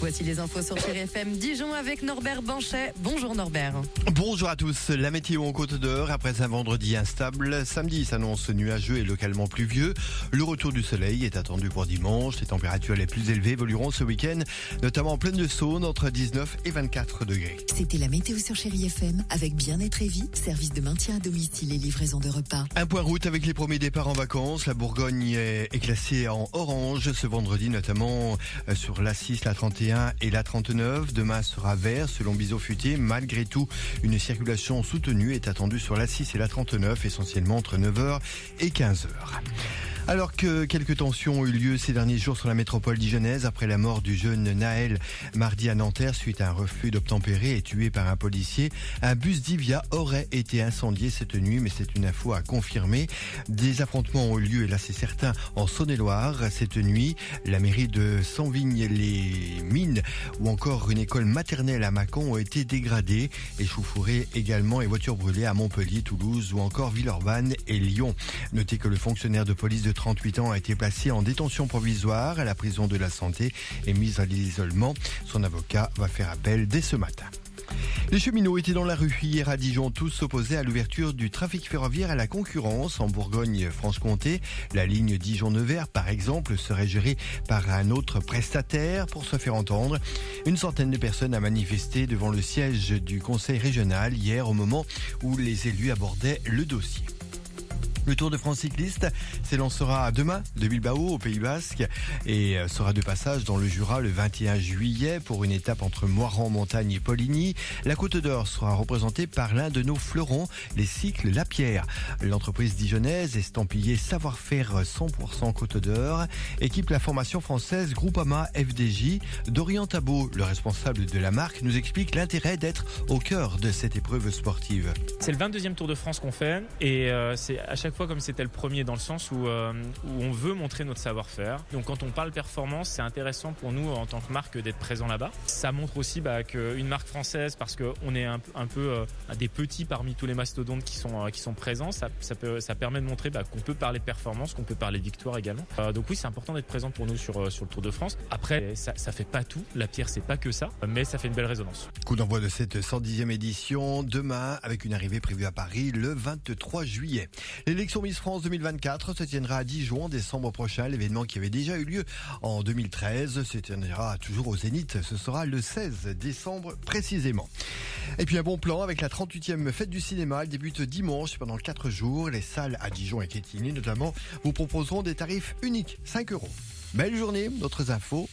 Voici les infos sur Chérie FM Dijon avec Norbert Banchet. Bonjour Norbert. Bonjour à tous. La météo en Côte d'Or après un vendredi instable. Samedi s'annonce nuageux et localement pluvieux. Le retour du soleil est attendu pour dimanche. Les températures les plus élevées évolueront ce week-end, notamment en pleine de Saône, entre 19 et 24 degrés. C'était la météo sur Chérie FM avec Bien-être et Vie, service de maintien à domicile et livraison de repas. Un point route avec les premiers départs en vacances. La Bourgogne est classée en orange ce vendredi, notamment euh, sur l'A6, la 31 et la 39. Demain sera vert selon Biseau. Malgré tout, une circulation soutenue est attendue sur l'A6 et la 39, essentiellement entre 9h et 15h. Alors que quelques tensions ont eu lieu ces derniers jours sur la métropole dijonnaise après la mort du jeune Naël mardi à Nanterre suite à un refus d'obtempérer et tué par un policier, un bus d'Ivia aurait été incendié cette nuit, mais c'est une info à confirmer. Des affrontements ont eu lieu, et là c'est certain, en Saône-et-Loire cette nuit. La mairie de Sanvigne-les-Mines ou encore une école maternelle à Mâcon ont été dégradées. Échauffourées également et voitures brûlées à Montpellier, Toulouse ou encore Villeurbanne et Lyon. Notez que le fonctionnaire de police de 38 ans a été placé en détention provisoire à la prison de la santé et mis à l'isolement. Son avocat va faire appel dès ce matin. Les cheminots étaient dans la rue hier à Dijon, tous s'opposaient à l'ouverture du trafic ferroviaire à la concurrence en Bourgogne-Franche-Comté. La ligne Dijon-Nevers, par exemple, serait gérée par un autre prestataire pour se faire entendre. Une centaine de personnes a manifesté devant le siège du conseil régional hier au moment où les élus abordaient le dossier. Le Tour de France cycliste s'élancera demain de Bilbao au Pays Basque et euh, sera de passage dans le Jura le 21 juillet pour une étape entre Moiran, Montagne et Poligny. La Côte d'Or sera représentée par l'un de nos fleurons, les cycles La Pierre. L'entreprise dijonnaise estampillée savoir-faire 100% Côte d'Or équipe la formation française Groupama FDJ. Dorian Tabot, le responsable de la marque, nous explique l'intérêt d'être au cœur de cette épreuve sportive. C'est le 22e Tour de France qu'on fait et euh, c'est à chaque comme c'était le premier dans le sens où, euh, où on veut montrer notre savoir-faire. Donc quand on parle performance, c'est intéressant pour nous en tant que marque d'être présent là-bas. Ça montre aussi bah, qu'une marque française, parce qu'on est un, peu euh, des petits parmi tous les mastodontes qui sont, euh, présents, ça, permet de montrer bah, qu'on peut parler performance, qu'on peut parler victoire également. Donc oui, c'est important d'être présent pour nous sur, sur le Tour de France. Après, ça, ça fait pas tout. La pierre, c'est pas que ça, mais ça fait une belle résonance. Coup d'envoi de cette 110e édition demain avec une arrivée prévue à Paris le 23 juillet. L'élection Miss France 2024 se tiendra à Dijon en décembre prochain. L'événement qui avait déjà eu lieu en 2013 se tiendra toujours au Zénith. Ce sera le 16 décembre précisément. Et puis un bon plan avec la 38e fête du cinéma. Elle débute dimanche pendant 4 jours. Les salles à Dijon et Quétigny notamment vous proposeront des tarifs uniques, 5 euros. Belle journée, d'autres infos.